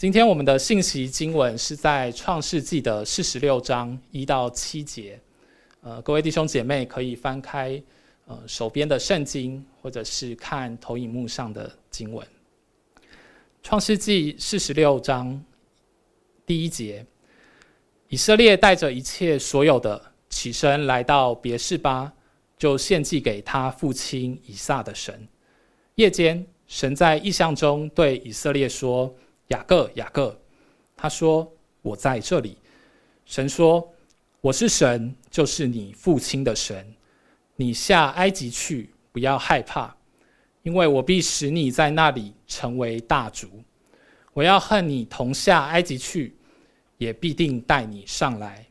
今天我们的信息经文是在创世纪的四十六章一到七节。呃，各位弟兄姐妹可以翻开呃手边的圣经，或者是看投影幕上的经文。创世纪四十六章第一节，以色列带着一切所有的起身来到别是巴，就献祭给他父亲以撒的神。夜间，神在异象中对以色列说。雅各，雅各，他说：“我在这里。”神说：“我是神，就是你父亲的神。你下埃及去，不要害怕，因为我必使你在那里成为大族。我要和你同下埃及去，也必定带你上来。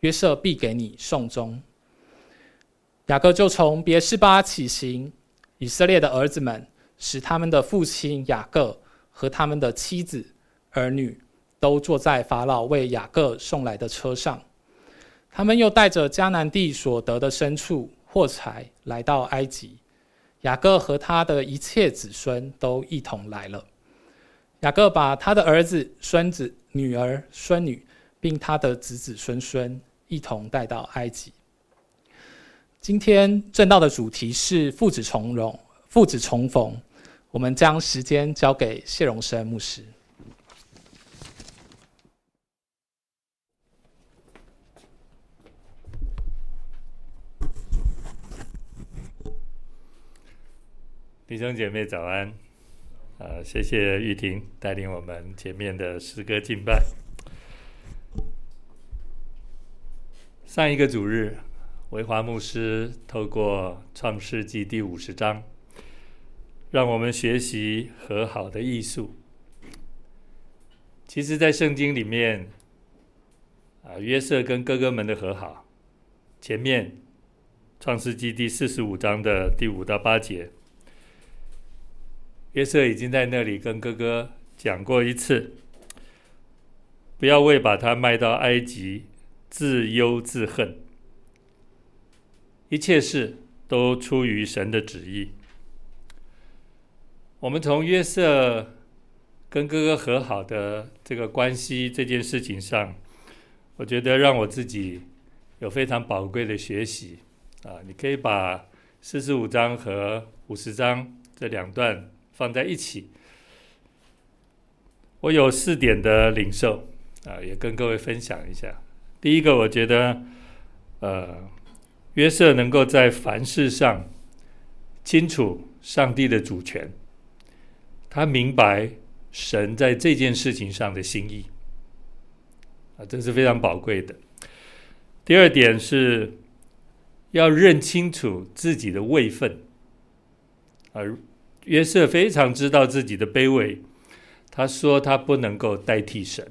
约瑟必给你送终。”雅各就从别是巴起行，以色列的儿子们使他们的父亲雅各。和他们的妻子、儿女都坐在法老为雅各送来的车上。他们又带着迦南地所得的牲畜、货财来到埃及。雅各和他的一切子孙都一同来了。雅各把他的儿子、孙子、女儿、孙女，并他的子子孙孙一同带到埃及。今天正道的主题是父子重融、父子重逢。我们将时间交给谢荣生牧师。弟兄姐妹早安，啊，谢谢玉婷带领我们前面的诗歌敬拜。上一个主日，维华牧师透过创世纪第五十章。让我们学习和好的艺术。其实，在圣经里面，啊，约瑟跟哥哥们的和好，前面创世纪第四十五章的第五到八节，约瑟已经在那里跟哥哥讲过一次，不要为把他卖到埃及自忧自恨，一切事都出于神的旨意。我们从约瑟跟哥哥和好的这个关系这件事情上，我觉得让我自己有非常宝贵的学习啊！你可以把四十五章和五十章这两段放在一起。我有四点的领受啊，也跟各位分享一下。第一个，我觉得呃，约瑟能够在凡事上清楚上帝的主权。他明白神在这件事情上的心意，啊，这是非常宝贵的。第二点是要认清楚自己的位分，而约瑟非常知道自己的卑微，他说他不能够代替神。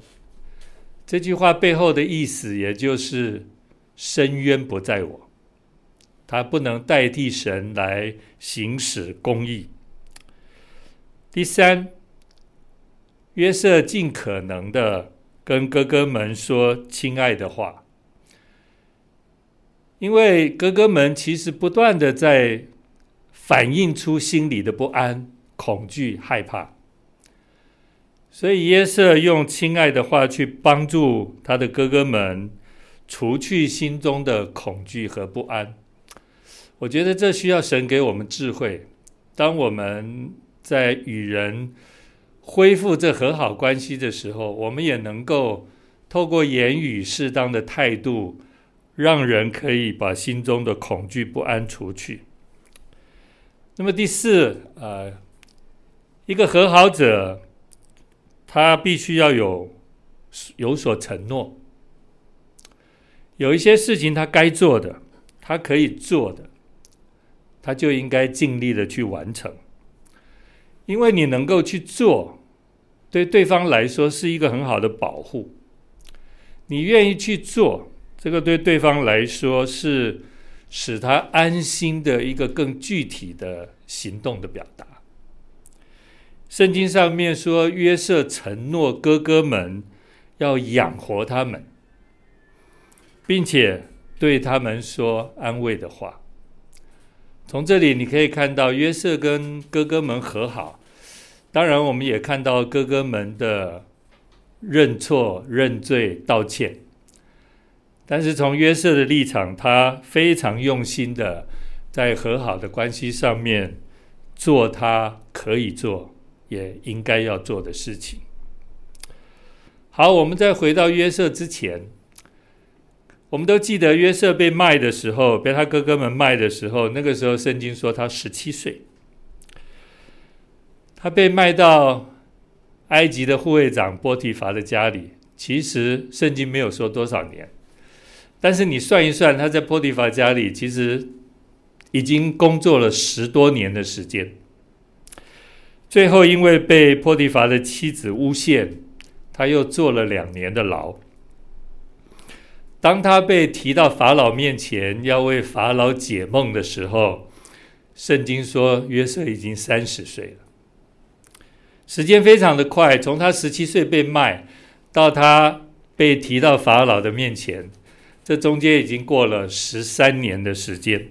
这句话背后的意思，也就是深渊不在我，他不能代替神来行使公义。第三，约瑟尽可能的跟哥哥们说亲爱的话，因为哥哥们其实不断的在反映出心里的不安、恐惧、害怕，所以约瑟用亲爱的话去帮助他的哥哥们除去心中的恐惧和不安。我觉得这需要神给我们智慧，当我们。在与人恢复这和好关系的时候，我们也能够透过言语适当的态度，让人可以把心中的恐惧不安除去。那么第四，呃，一个和好者，他必须要有有所承诺，有一些事情他该做的，他可以做的，他就应该尽力的去完成。因为你能够去做，对对方来说是一个很好的保护。你愿意去做，这个对对方来说是使他安心的一个更具体的行动的表达。圣经上面说，约瑟承诺哥哥们要养活他们，并且对他们说安慰的话。从这里你可以看到约瑟跟哥哥们和好，当然我们也看到哥哥们的认错、认罪、道歉。但是从约瑟的立场，他非常用心的在和好的关系上面做他可以做也应该要做的事情。好，我们再回到约瑟之前，我们都记得约瑟被卖的时候，被他哥哥们卖的时候，那个时候圣经说他十七岁，他被卖到埃及的护卫长波提伐的家里。其实圣经没有说多少年。但是你算一算，他在波提伐家里其实已经工作了十多年的时间。最后因为被波提伐的妻子诬陷，他又坐了两年的牢。当他被提到法老面前要为法老解梦的时候，圣经说约瑟已经三十岁了。时间非常的快，从他十七岁被卖到他被提到法老的面前。这中间已经过了十三年的时间，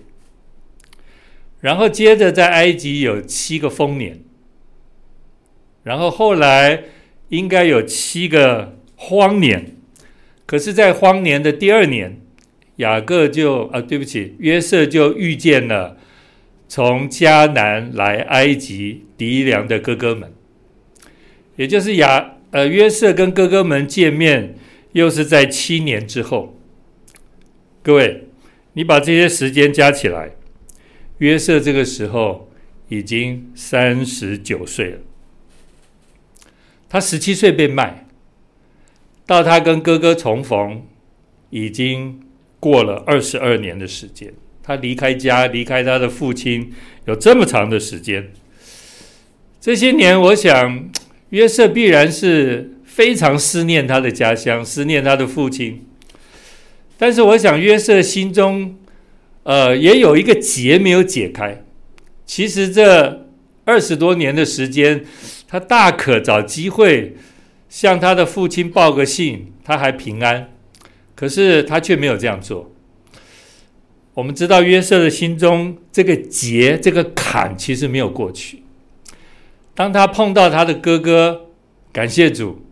然后接着在埃及有七个丰年，然后后来应该有七个荒年，可是，在荒年的第二年，雅各就啊，对不起，约瑟就遇见了从迦南来埃及糴粮的哥哥们，也就是雅呃约瑟跟哥哥们见面，又是在七年之后。各位，你把这些时间加起来，约瑟这个时候已经三十九岁了。他十七岁被卖，到他跟哥哥重逢，已经过了二十二年的时间。他离开家，离开他的父亲，有这么长的时间。这些年，我想约瑟必然是非常思念他的家乡，思念他的父亲。但是我想，约瑟心中，呃，也有一个结没有解开。其实这二十多年的时间，他大可找机会向他的父亲报个信，他还平安。可是他却没有这样做。我们知道，约瑟的心中这个结、这个坎，其实没有过去。当他碰到他的哥哥，感谢主，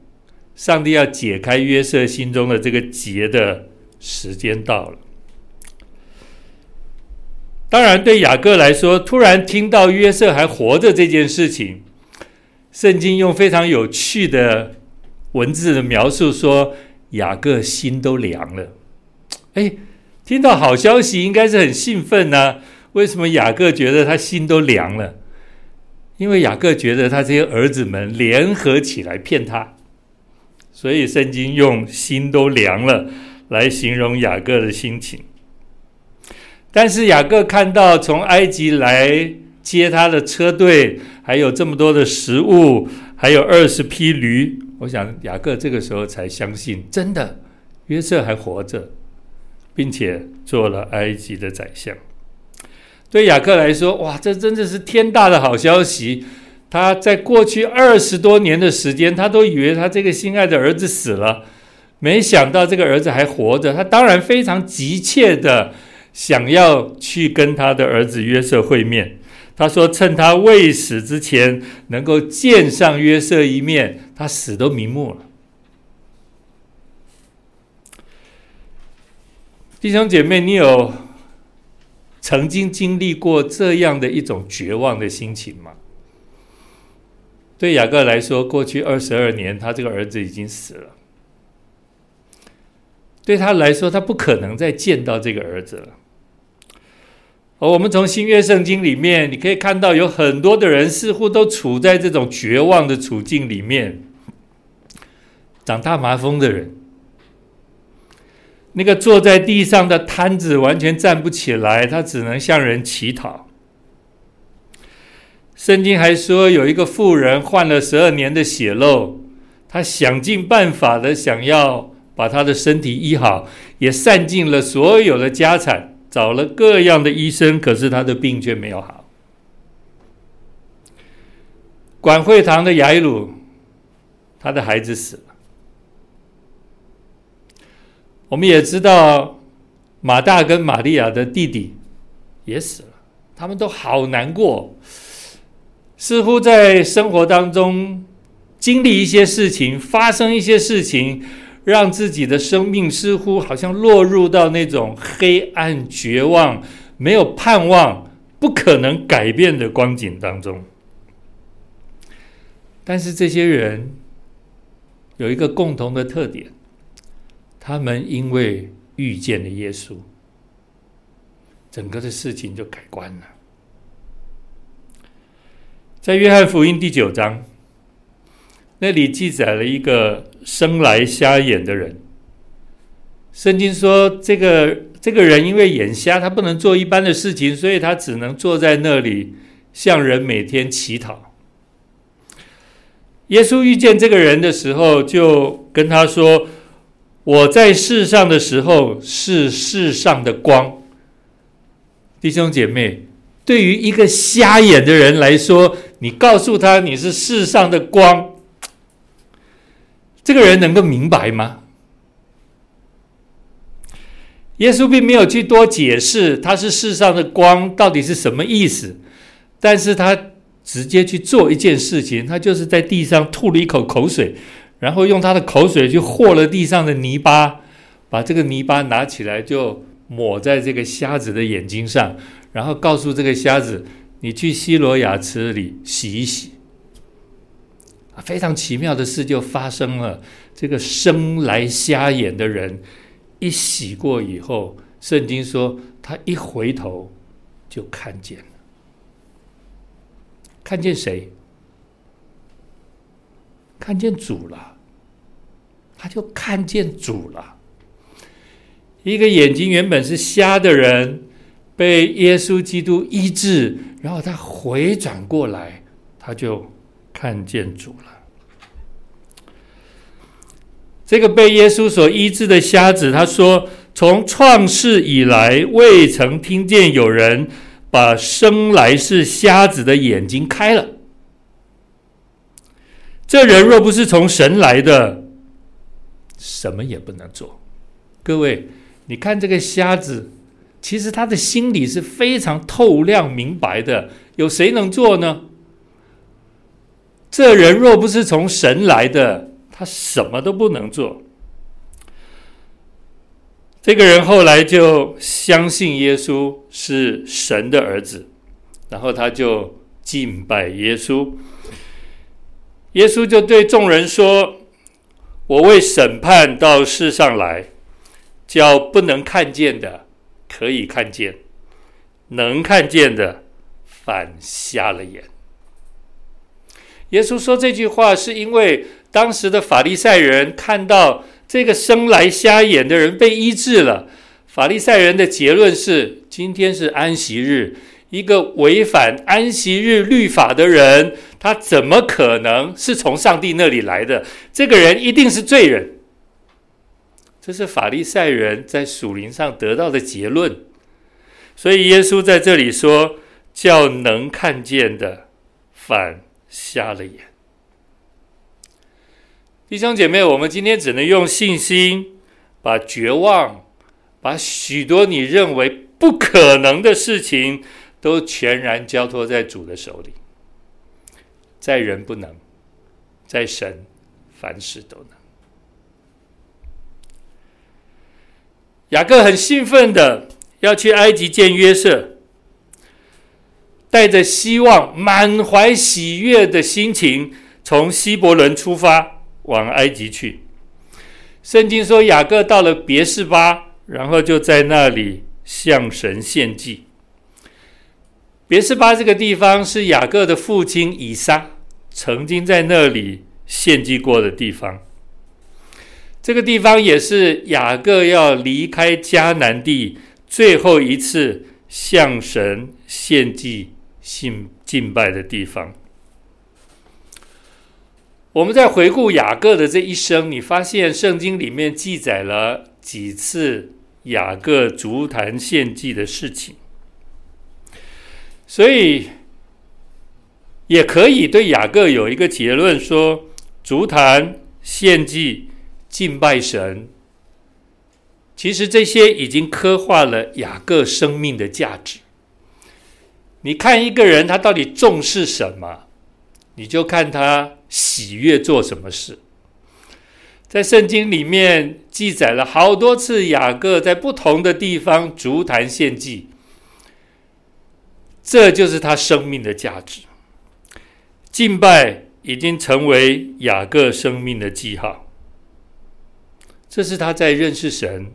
上帝要解开约瑟心中的这个结的。时间到了。当然，对雅各来说，突然听到约瑟还活着这件事情，圣经用非常有趣的文字的描述说，雅各心都凉了。哎，听到好消息应该是很兴奋呢。为什么雅各觉得他心都凉了？因为雅各觉得他这些儿子们联合起来骗他，所以圣经用心都凉了。来形容雅各的心情，但是雅各看到从埃及来接他的车队，还有这么多的食物，还有二十匹驴，我想雅各这个时候才相信，真的约瑟还活着，并且做了埃及的宰相。对雅各来说，哇，这真的是天大的好消息！他在过去二十多年的时间，他都以为他这个心爱的儿子死了。没想到这个儿子还活着，他当然非常急切的想要去跟他的儿子约瑟会面。他说：“趁他未死之前，能够见上约瑟一面，他死都瞑目了。”弟兄姐妹，你有曾经经历过这样的一种绝望的心情吗？对雅各来说，过去二十二年，他这个儿子已经死了。对他来说，他不可能再见到这个儿子了。而我们从新约圣经里面，你可以看到有很多的人似乎都处在这种绝望的处境里面。长大麻风的人，那个坐在地上的瘫子完全站不起来，他只能向人乞讨。圣经还说，有一个妇人患了十二年的血漏，他想尽办法的想要。把他的身体医好，也散尽了所有的家产，找了各样的医生，可是他的病却没有好。管会堂的雅伊鲁，他的孩子死了。我们也知道，马大跟玛利亚的弟弟也死了，他们都好难过，似乎在生活当中经历一些事情，发生一些事情，让自己的生命似乎好像落入到那种黑暗、绝望、没有盼望、不可能改变的光景当中。但是这些人有一个共同的特点，他们因为遇见了耶稣，整个的事情就改观了。在约翰福音第九章，那里记载了一个生来瞎眼的人。圣经说，这个这个人因为眼瞎，他不能做一般的事情，所以他只能坐在那里，向人每天乞讨。耶稣遇见这个人的时候，就跟他说：“我在世上的时候是世上的光。”弟兄姐妹。对于一个瞎眼的人来说，你告诉他你是世上的光，这个人能够明白吗？耶稣并没有去多解释他是世上的光到底是什么意思，但是他直接去做一件事情，他就是在地上吐了一口口水，然后用他的口水去和了地上的泥巴，把这个泥巴拿起来就抹在这个瞎子的眼睛上。然后告诉这个瞎子：“你去西罗亚池里洗一洗。”非常奇妙的事就发生了。这个生来瞎眼的人一洗过以后，圣经说他一回头就看见了。看见谁？看见主了。他就看见主了。一个眼睛原本是瞎的人。被耶稣基督医治，然后他回转过来，他就看见主了。这个被耶稣所医治的瞎子，他说：“从创世以来，未曾听见有人把生来是瞎子的眼睛开了。这人若不是从神来的，什么也不能做。”各位，你看这个瞎子。其实他的心里是非常透亮明白的，有谁能做呢？这人若不是从神来的，他什么都不能做。这个人后来就相信耶稣是神的儿子，然后他就敬拜耶稣。耶稣就对众人说：“我为审判到世上来，叫不能看见的。”可以看见，能看见的反瞎了眼。耶稣说这句话，是因为当时的法利赛人看到这个生来瞎眼的人被医治了。法利赛人的结论是：今天是安息日，一个违反安息日律法的人，他怎么可能是从上帝那里来的？这个人一定是罪人。这是法利赛人在属灵上得到的结论，所以耶稣在这里说：“叫能看见的反瞎了眼。”弟兄姐妹，我们今天只能用信心，把绝望，把许多你认为不可能的事情，都全然交托在主的手里。在人不能，在神凡事都能。雅各很兴奋的要去埃及见约瑟，带着希望、满怀喜悦的心情，从希伯伦出发往埃及去。圣经说，雅各到了别是巴，然后就在那里向神献祭。别是巴这个地方是雅各的父亲以撒曾经在那里献祭过的地方。这个地方也是雅各要离开迦南地最后一次向神献祭、信敬拜的地方。我们在回顾雅各的这一生，你发现圣经里面记载了几次雅各足坛献祭的事情，所以也可以对雅各有一个结论说：足坛献祭。敬拜神，其实这些已经刻画了雅各生命的价值。你看一个人他到底重视什么，你就看他喜悦做什么事。在圣经里面记载了好多次，雅各在不同的地方足坛献祭，这就是他生命的价值。敬拜已经成为雅各生命的记号，这是他在认识神、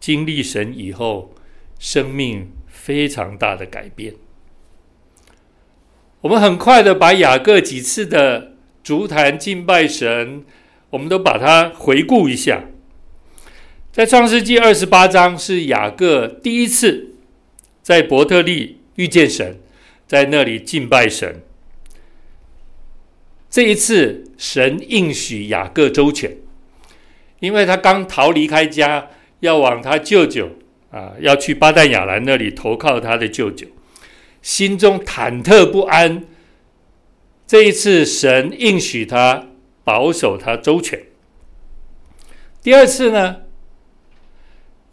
经历神以后，生命非常大的改变。我们很快的把雅各几次的足坛敬拜神。我们都把它回顾一下，在创世纪二十八章是雅各第一次在伯特利遇见神，在那里敬拜神。这一次，神应许雅各周全，因为他刚逃离开家，要往他舅舅啊，要去巴旦亚兰那里投靠他的舅舅，心中忐忑不安。这一次，神应许他。保守他周全。第二次呢，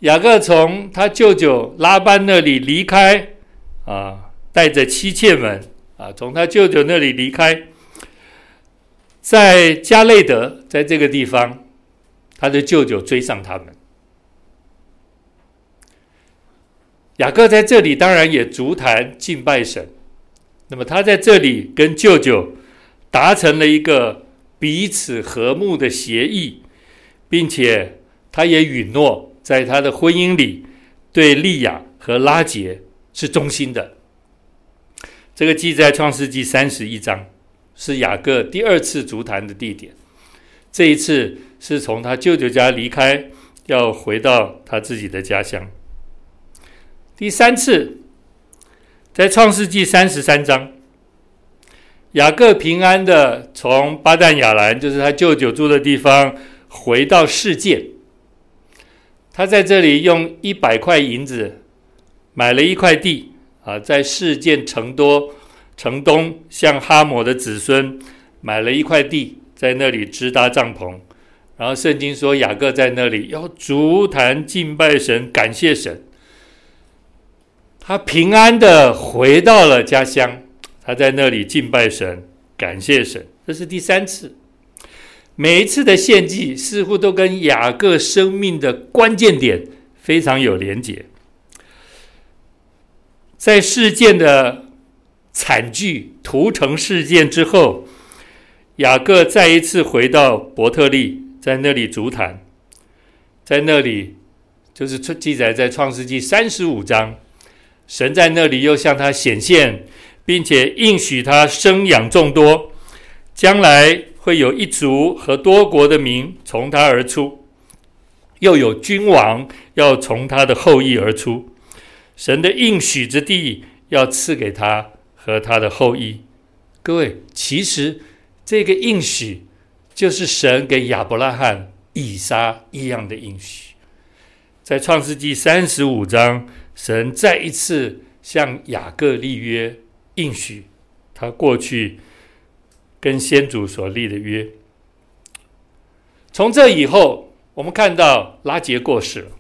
雅各从他舅舅拉班那里离开，啊，带着妻妾们啊，从他舅舅那里离开，在加内德，在这个地方，他的舅舅追上他们。雅各在这里当然也足坛敬拜神，那么他在这里跟舅舅达成了一个。彼此和睦的协议，并且他也允诺在他的婚姻里对利亚和拉杰是忠心的。这个记在创世纪三十一章，是雅各第二次足坛的地点。这一次是从他舅舅家离开，要回到他自己的家乡。第三次在创世纪三十三章。雅各平安的从巴旦亚兰，就是他舅舅住的地方，回到世界。他在这里用一百块银子买了一块地啊，在世界城多城东，向哈摩的子孙买了一块地，在那里支搭帐篷。然后圣经说，雅各在那里要足坛敬拜神，感谢神。他平安的回到了家乡。他在那里敬拜神，感谢神，这是第三次。每一次的献祭似乎都跟雅各生命的关键点非常有连结。在事件的惨剧屠城事件之后，雅各再一次回到伯特利，在那里足坛，在那里就是记载在创世纪三十五章，神在那里又向他显现。并且应许他生养众多，将来会有一族和多国的民从他而出，又有君王要从他的后裔而出。神的应许之地要赐给他和他的后裔。各位，其实这个应许就是神给亚伯拉罕、以撒一样的应许。在创世纪三十五章，神再一次向雅各立约。应许他过去跟先祖所立的约。从这以后，我们看到拉结过世了，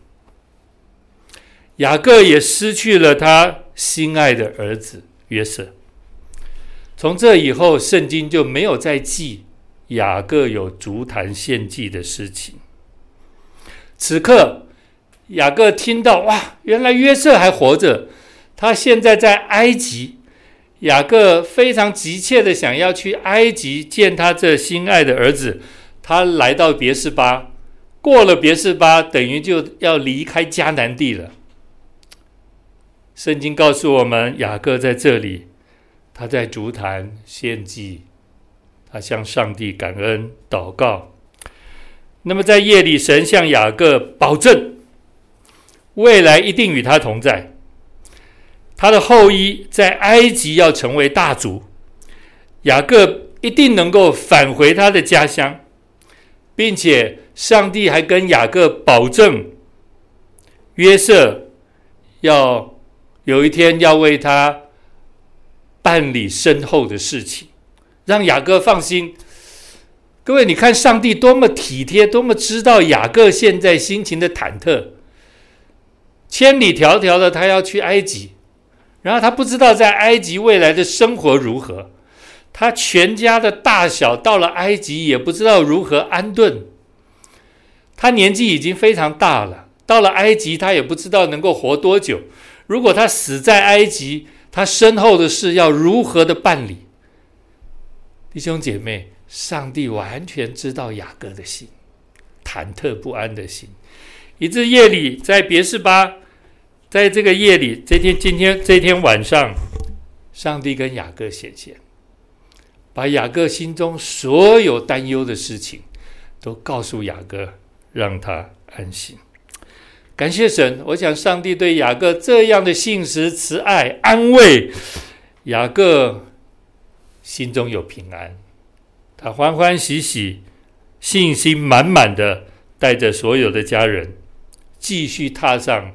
雅各也失去了他心爱的儿子约瑟。从这以后，圣经就没有再记雅各有足坛献祭的事情。此刻，雅各听到哇，原来约瑟还活着，他现在在埃及。雅各非常急切的想要去埃及见他这心爱的儿子，他来到别是巴，过了别是巴，等于就要离开迦南地了。圣经告诉我们，雅各在这里，他在筑坛献祭，他向上帝感恩祷告。那么在夜里，神向雅各保证，未来一定与他同在。他的后裔在埃及要成为大族，雅各一定能够返回他的家乡，并且上帝还跟雅各保证，约瑟要有一天要为他办理身后的事情，让雅各放心。各位，你看上帝多么体贴，多么知道雅各现在心情的忐忑，千里迢迢的他要去埃及。然后他不知道在埃及未来的生活如何，他全家的大小到了埃及也不知道如何安顿。他年纪已经非常大了，到了埃及他也不知道能够活多久。如果他死在埃及，他身后的事要如何的办理？弟兄姐妹，上帝完全知道雅各的心，忐忑不安的心，以致夜里在别是巴，在这个夜里，这天今天这天晚上，上帝跟雅各显现，把雅各心中所有担忧的事情都告诉雅各，让他安心。感谢神，我想上帝对雅各这样的信实、慈爱、安慰，雅各。心中有平安，他欢欢喜喜、信心满满的带着所有的家人，继续踏上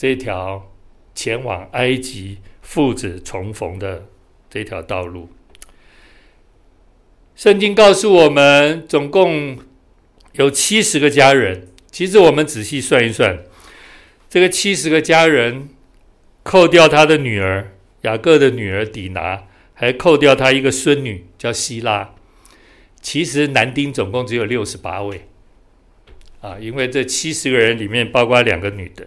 这条前往埃及父子重逢的这条道路。圣经告诉我们，总共有七十个家人。其实我们仔细算一算，这个七十个家人，扣掉他的女儿雅各的女儿底拿。还扣掉他一个孙女叫希拉，其实男丁总共只有六十八位，啊，因为这七十个人里面包括两个女的，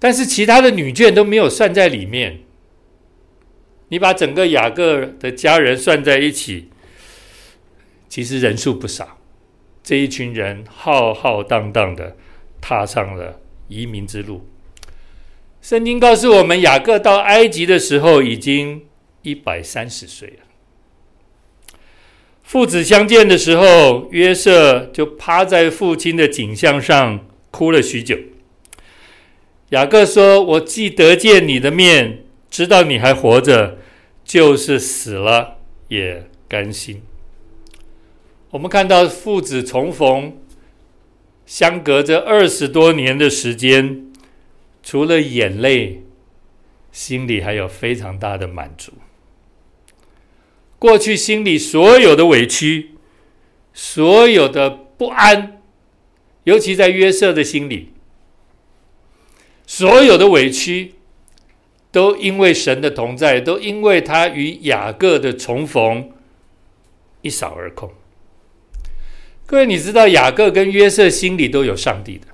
但是其他的女眷都没有算在里面。你把整个雅各的家人算在一起，其实人数不少。这一群人浩浩荡荡的踏上了移民之路。圣经告诉我们，雅各到埃及的时候已经一百三十岁了。父子相见的时候，约瑟就趴在父亲的颈项上哭了许久。雅各说：“我既得见你的面，知道你还活着，就是死了也甘心。”我们看到父子重逢，相隔着二十多年的时间。除了眼泪，心里还有非常大的满足。过去心里所有的委屈，所有的不安，尤其在约瑟的心里，所有的委屈，都因为神的同在，都因为他与雅各的重逢，一扫而空。各位，你知道雅各跟约瑟心里都有上帝的。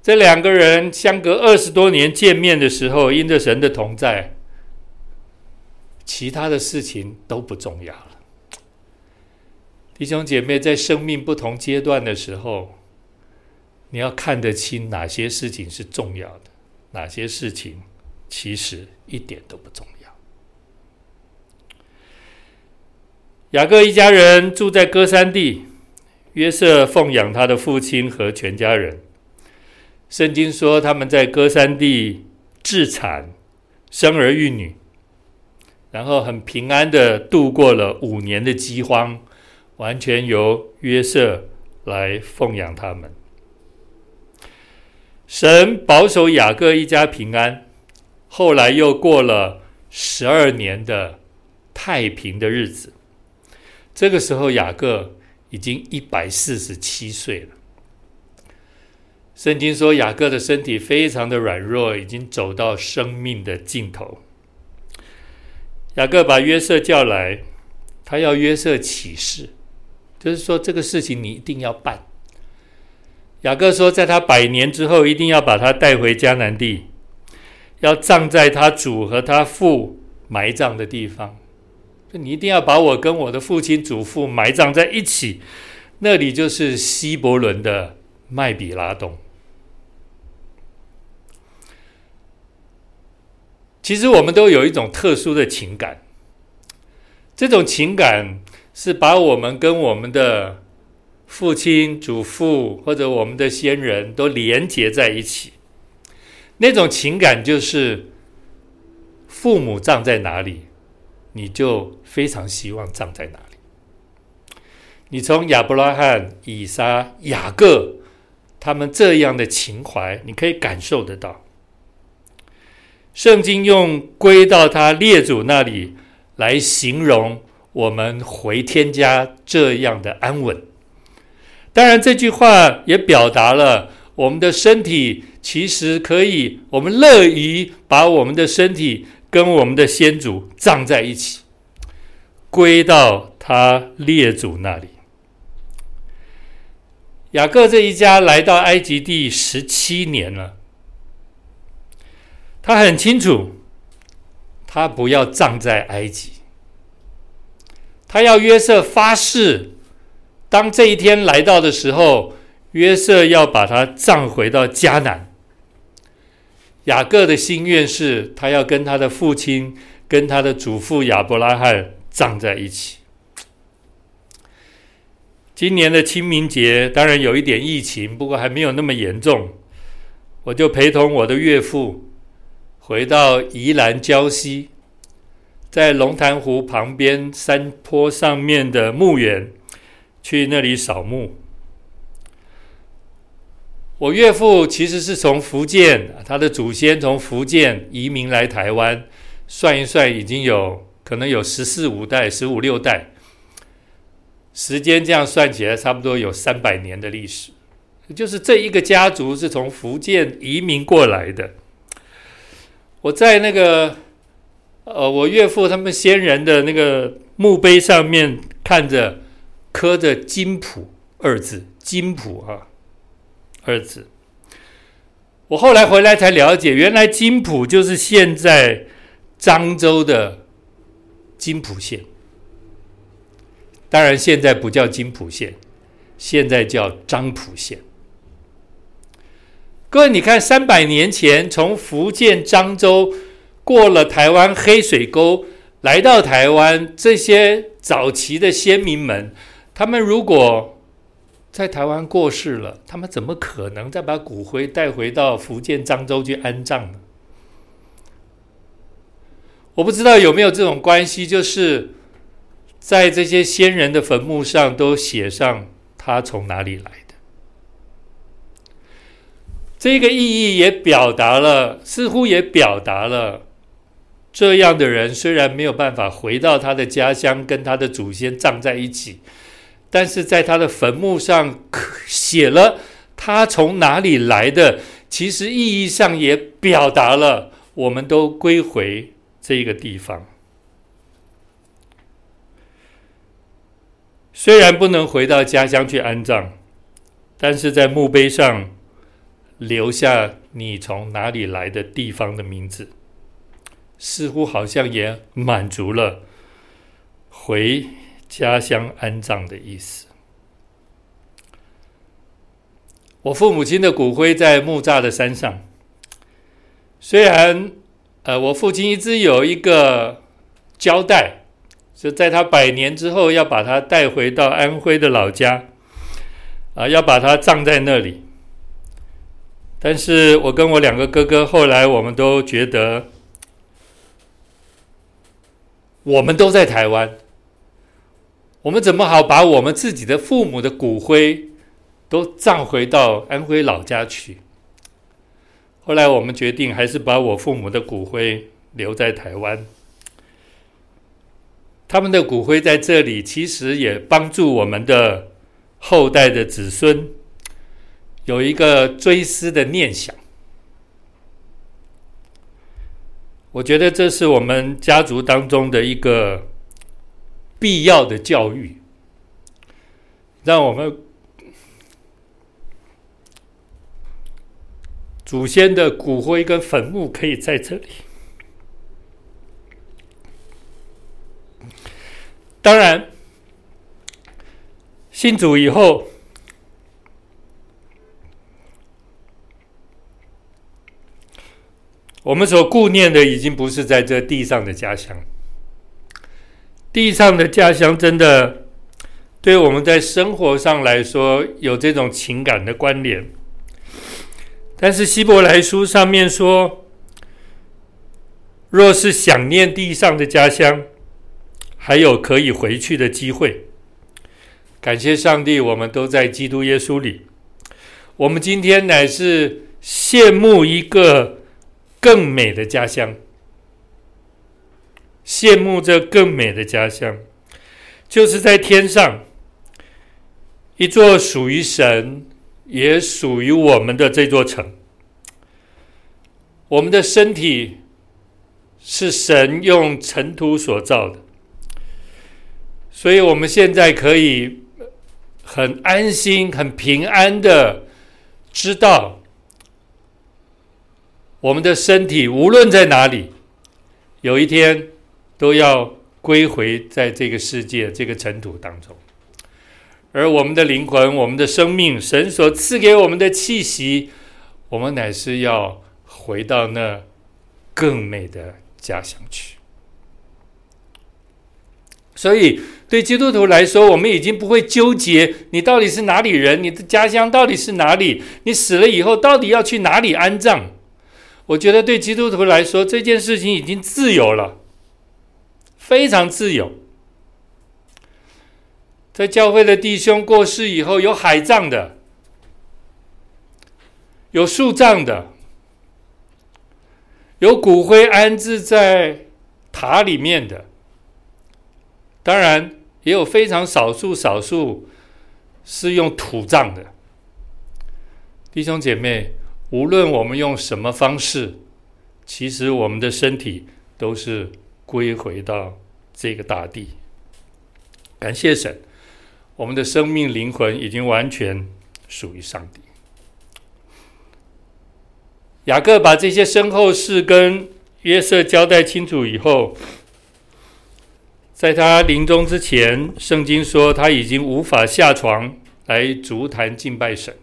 这两个人相隔二十多年见面的时候，因着神的同在，其他的事情都不重要了。弟兄姐妹，在生命不同阶段的时候，你要看得清哪些事情是重要的，哪些事情其实一点都不重要。雅各一家人住在歌珊地，约瑟奉养他的父亲和全家人。圣经说他们在歌珊地置产，生儿育女，然后很平安的度过了五年的饥荒，完全由约瑟来奉养他们。神保守雅各一家平安，后来又过了十二年的太平的日子。这个时候雅各已经一百四十七岁了。圣经说，雅各的身体非常的软弱，已经走到生命的尽头。雅各把约瑟叫来，他要约瑟起誓，就是说这个事情你一定要办。雅各说，在他百年之后，一定要把他带回迦南地，要葬在他祖和他父埋葬的地方。你一定要把我跟我的父亲祖父埋葬在一起，那里就是希伯伦的麦比拉洞。其实我们都有一种特殊的情感，这种情感是把我们跟我们的父亲、祖父或者我们的先人都连结在一起。那种情感就是父母葬在哪里，你就非常希望葬在哪里。你从亚伯拉罕、以撒、雅各他们这样的情怀，你可以感受得到。圣经用归到他列祖那里来形容我们回天家这样的安稳。当然，这句话也表达了我们的身体其实可以，我们乐于把我们的身体跟我们的先祖葬在一起，归到他列祖那里。雅各这一家来到埃及第十七年了，他很清楚，他不要葬在埃及，他要约瑟发誓，当这一天来到的时候，约瑟要把他葬回到迦南。雅各的心愿是他要跟他的父亲、跟他的祖父亚伯拉罕葬在一起。今年的清明节当然有一点疫情，不过还没有那么严重。我就陪同我的岳父回到宜兰礁溪，在龙潭湖旁边山坡上面的墓园去那里扫墓。我岳父其实是从福建，他的祖先从福建移民来台湾，算一算已经有可能有十四五代、十五六代，时间这样算起来差不多有三百年的历史，就是这一个家族是从福建移民过来的。我在那个呃，我岳父他们先人的那个墓碑上面看着刻着“金埔”二字，“金埔”啊。二字，我后来回来才了解，原来金埔就是现在漳州的金埔县。当然，现在不叫金埔县，现在叫漳浦县。各位，你看，三百年前从福建漳州过了台湾黑水沟，来到台湾，这些早期的先民们，他们如果在台湾过世了，他们怎么可能再把骨灰带回到福建漳州去安葬呢？我不知道有没有这种关系，就是在这些先人的坟墓上都写上他从哪里来的。这个意义也表达了，似乎也表达了，这样的人虽然没有办法回到他的家乡，跟他的祖先葬在一起。但是在他的坟墓上写了他从哪里来的，其实意义上也表达了我们都归回这一个地方。虽然不能回到家乡去安葬，但是在墓碑上留下你从哪里来的地方的名字，似乎好像也满足了回。家乡安葬的意思。我父母亲的骨灰在木栅的山上，虽然呃，我父亲一直有一个交代，就在他百年之后要把他带回到安徽的老家，啊、要把他葬在那里。但是我跟我两个哥哥后来我们都觉得，我们都在台湾。我们怎么好把我们自己的父母的骨灰都葬回到安徽老家去？后来我们决定还是把我父母的骨灰留在台湾。他们的骨灰在这里，其实也帮助我们的后代的子孙有一个追思的念想。我觉得这是我们家族当中的一个。必要的教育，让我们祖先的骨灰跟坟墓可以在这里。当然，信主以后，我们所顾念的已经不是在这地上的家乡。地上的家乡真的对我们在生活上来说有这种情感的关联，但是希伯来书上面说，若是想念地上的家乡，还有可以回去的机会。感谢上帝，我们都在基督耶稣里。我们今天乃是羡慕一个更美的家乡。羡慕这更美的家乡，就是在天上，一座属于神，也属于我们的这座城。我们的身体是神用尘土所造的，所以我们现在可以很安心、很平安的知道，我们的身体无论在哪里，有一天都要归回在这个世界、这个尘土当中。而我们的灵魂、我们的生命，神所赐给我们的气息，我们乃是要回到那更美的家乡去。所以，对基督徒来说，我们已经不会纠结你到底是哪里人，你的家乡到底是哪里，你死了以后到底要去哪里安葬。我觉得，对基督徒来说，这件事情已经自由了，非常自由。在教会的弟兄过世以后，有海葬的，有树葬的，有骨灰安置在塔里面的。当然，也有非常少数少数是用土葬的。弟兄姐妹，无论我们用什么方式，其实我们的身体都是归回到这个大地。感谢神。我们的生命灵魂已经完全属于上帝。雅各把这些身后事跟约瑟交代清楚以后，在他临终之前，圣经说他已经无法下床来足坛敬拜神，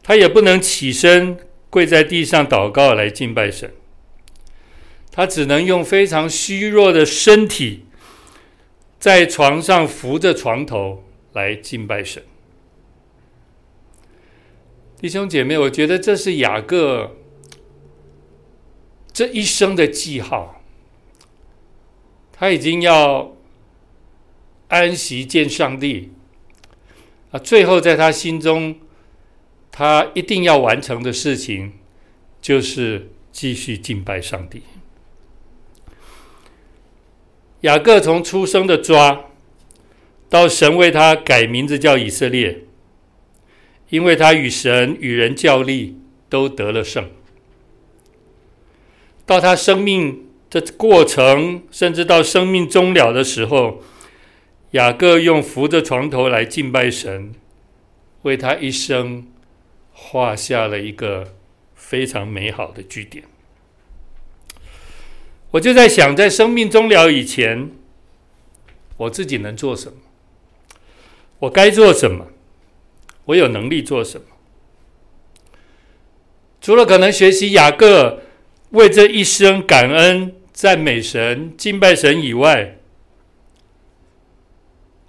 他也不能起身跪在地上祷告来敬拜神，他只能用非常虚弱的身体。在床上扶着床头来敬拜神，弟兄姐妹，我觉得这是雅各这一生的记号。他已经要安息见上帝啊，最后在他心中，他一定要完成的事情，就是继续敬拜上帝。雅各从出生的抓，到神为他改名字叫以色列，因为他与神与人较力都得了胜。到他生命的过程，甚至到生命终了的时候，雅各用扶着床头来敬拜神，为他一生画下了一个非常美好的句点。我就在想，在生命终了以前，我自己能做什么？我该做什么？我有能力做什么？除了可能学习雅各为这一生感恩、赞美神、敬拜神以外，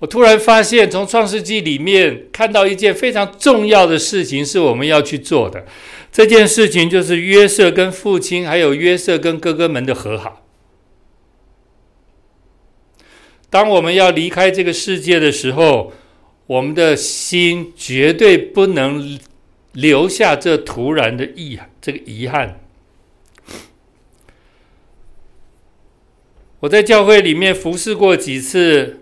我突然发现，从创世纪里面看到一件非常重要的事情，是我们要去做的。这件事情就是约瑟跟父亲，还有约瑟跟哥哥们的和好。当我们要离开这个世界的时候，我们的心绝对不能留下这突然的遗这个遗憾。我在教会里面服侍过几次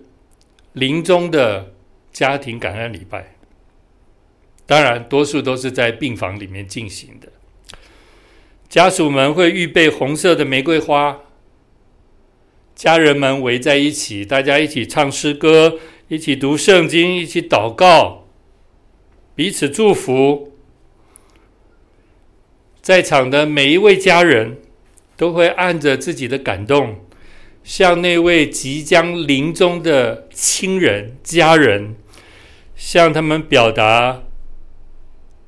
临终的家庭感恩礼拜。当然，多数都是在病房里面进行的。家属们会预备红色的玫瑰花，家人们围在一起，大家一起唱诗歌，一起读圣经，一起祷告，彼此祝福。在场的每一位家人都会按着自己的感动，向那位即将临终的亲人、家人，向他们表达。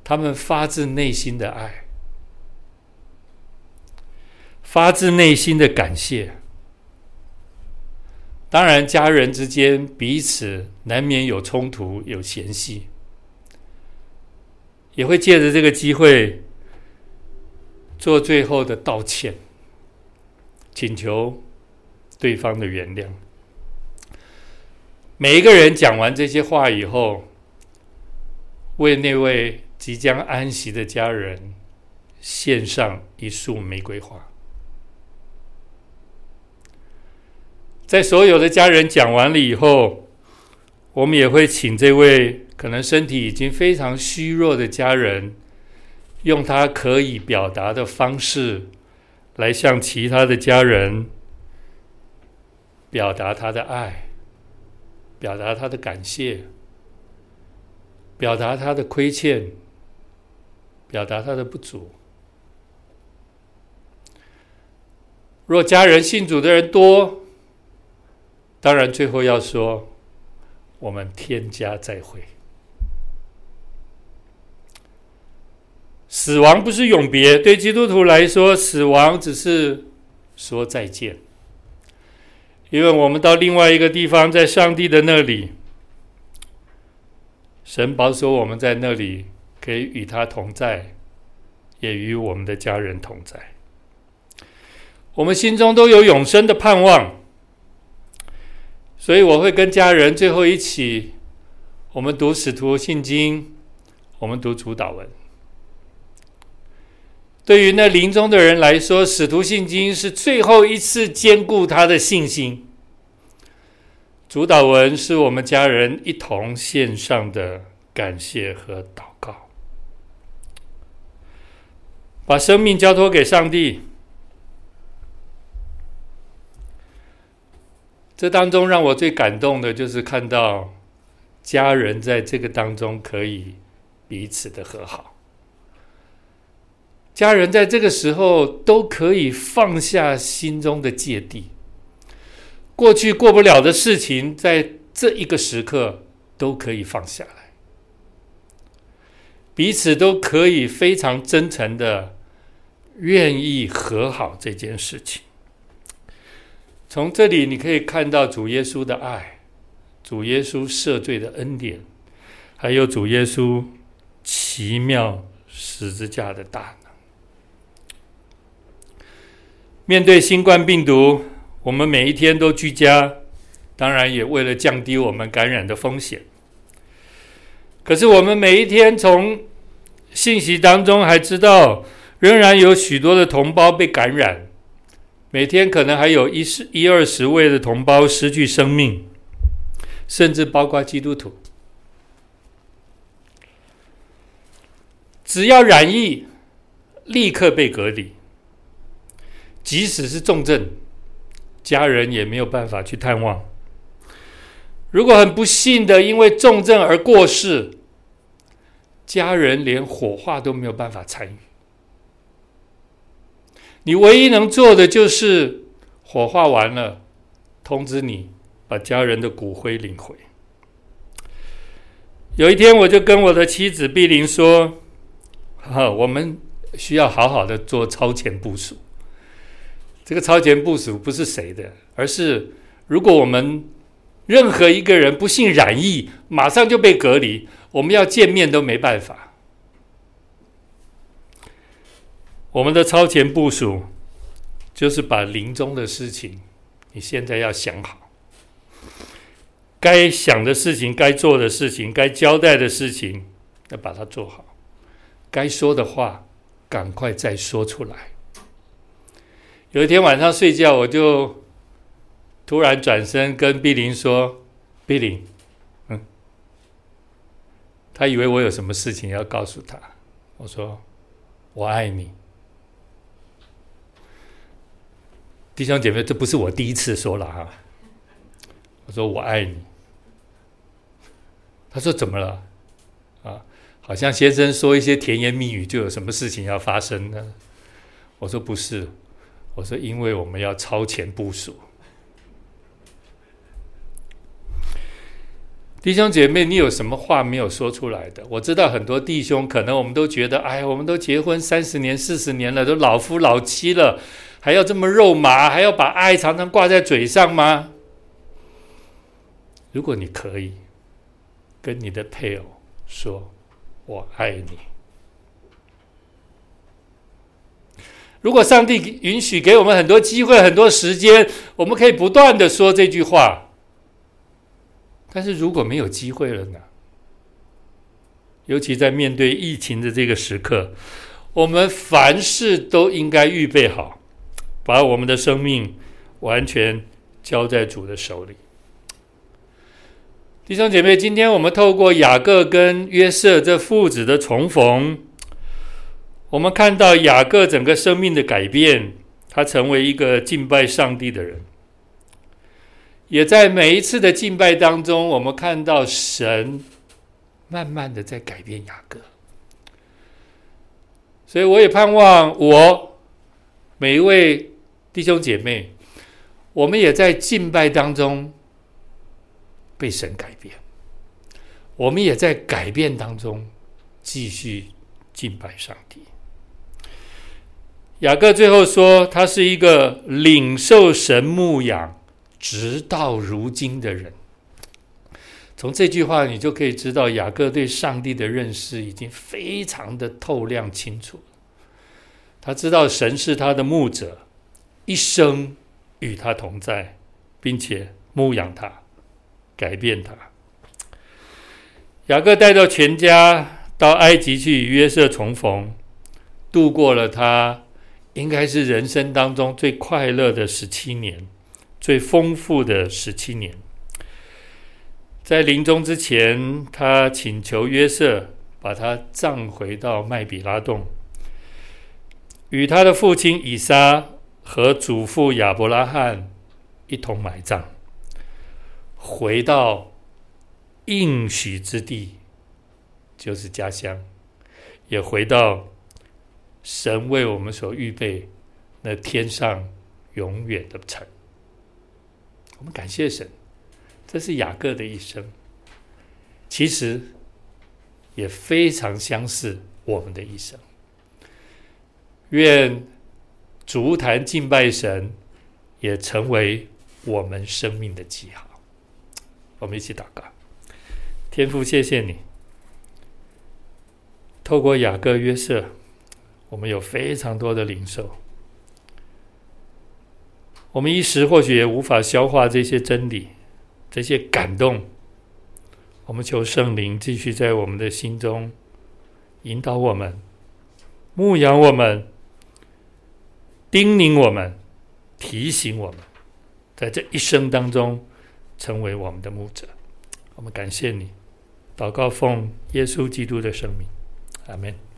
他们发自内心的爱，发自内心的感谢。当然，家人之间彼此难免有冲突、有嫌隙，也会借着这个机会做最后的道歉，请求对方的原谅。每一个人讲完这些话以后，为那位。即将安息的家人，献上一束玫瑰花。在所有的家人讲完了以后，我们也会请这位可能身体已经非常虚弱的家人，用他可以表达的方式来向其他的家人表达他的爱，表达他的感谢，表达他的亏欠，表达他的不足。若家人信主的人多，当然最后要说，我们天家再会。死亡不是永别，对基督徒来说，死亡只是说再见。因为我们到另外一个地方，在上帝的那里，神保守我们在那里可以与他同在，也与我们的家人同在。我们心中都有永生的盼望，所以我会跟家人最后一起，我们读使徒信经，我们读主祷文。对于那临终的人来说，《使徒信经》是最后一次坚固他的信心。主祷文是我们家人一同献上的感谢和祷告，把生命交托给上帝。这当中让我最感动的就是看到家人在这个当中可以彼此的和好。家人在这个时候都可以放下心中的芥蒂，过去过不了的事情，在这一个时刻都可以放下来，彼此都可以非常真诚的愿意和好这件事情。从这里你可以看到主耶稣的爱，主耶稣赦罪的恩典，还有主耶稣奇妙十字架的大。面对新冠病毒，我们每一天都居家，当然也为了降低我们感染的风险。可是我们每一天从信息当中还知道，仍然有许多的同胞被感染，每天可能还有一十一二十位的同胞失去生命，甚至包括基督徒。只要染疫，立刻被隔离。即使是重症，家人也没有办法去探望。如果很不幸的因为重症而过世，家人连火化都没有办法参与。你唯一能做的就是火化完了，通知你把家人的骨灰领回。有一天，我就跟我的妻子碧玲说：“哈，我们需要好好的做超前部署。”这个超前部署不是谁的，而是如果我们任何一个人不幸染疫，马上就被隔离，我们要见面都没办法。我们的超前部署就是把临终的事情，你现在要想好，该想的事情、该做的事情、该交代的事情，要把它做好，该说的话，赶快再说出来。有一天晚上睡觉，我就突然转身跟碧玲说：“碧玲，嗯。”他以为我有什么事情要告诉他。我说：“我爱你。”弟兄姐妹，这不是我第一次说了哈。我说：“我爱你。”他说：“怎么了？”啊，好像先生说一些甜言蜜语就有什么事情要发生呢？我说：“不是。”我说：“因为我们要超前部署，弟兄姐妹，你有什么话没有说出来的？我知道很多弟兄可能我们都觉得，哎，我们都结婚三十年、四十年了，都老夫老妻了，还要这么肉麻，还要把爱常常挂在嘴上吗？如果你可以跟你的配偶说‘我爱你’。”如果上帝允许给我们很多机会、很多时间，我们可以不断的说这句话。但是如果没有机会了呢？尤其在面对疫情的这个时刻，我们凡事都应该预备好，把我们的生命完全交在主的手里。弟兄姐妹，今天我们透过雅各跟约瑟这父子的重逢。我们看到雅各整个生命的改变，他成为一个敬拜上帝的人，也在每一次的敬拜当中，我们看到神慢慢的在改变雅各。所以，我也盼望我每一位弟兄姐妹，我们也在敬拜当中被神改变，我们也在改变当中继续敬拜上帝。雅各最后说，他是一个领受神牧养直到如今的人。从这句话，你就可以知道雅各对上帝的认识已经非常的透亮清楚。他知道神是他的牧者，一生与他同在，并且牧养他，改变他。雅各带着全家到埃及去与约瑟重逢，度过了他。应该是人生当中最快乐的十七年，最丰富的十七年。在临终之前，他请求约瑟把他葬回到麦比拉洞，与他的父亲以撒和祖父亚伯拉罕一同埋葬，回到应许之地，就是家乡，也回到。神为我们所预备那天上永远的城，我们感谢神。这是雅各的一生，其实也非常相似我们的一生。愿足坛敬拜神也成为我们生命的记号。我们一起祷告，天父，谢谢你，透过雅各约瑟。我们有非常多的领受，我们一时或许也无法消化这些真理，这些感动。我们求圣灵继续在我们的心中引导我们、牧养我们、叮咛我们、提醒我们，在这一生当中成为我们的牧者。我们感谢你，祷告奉耶稣基督的圣名，阿门。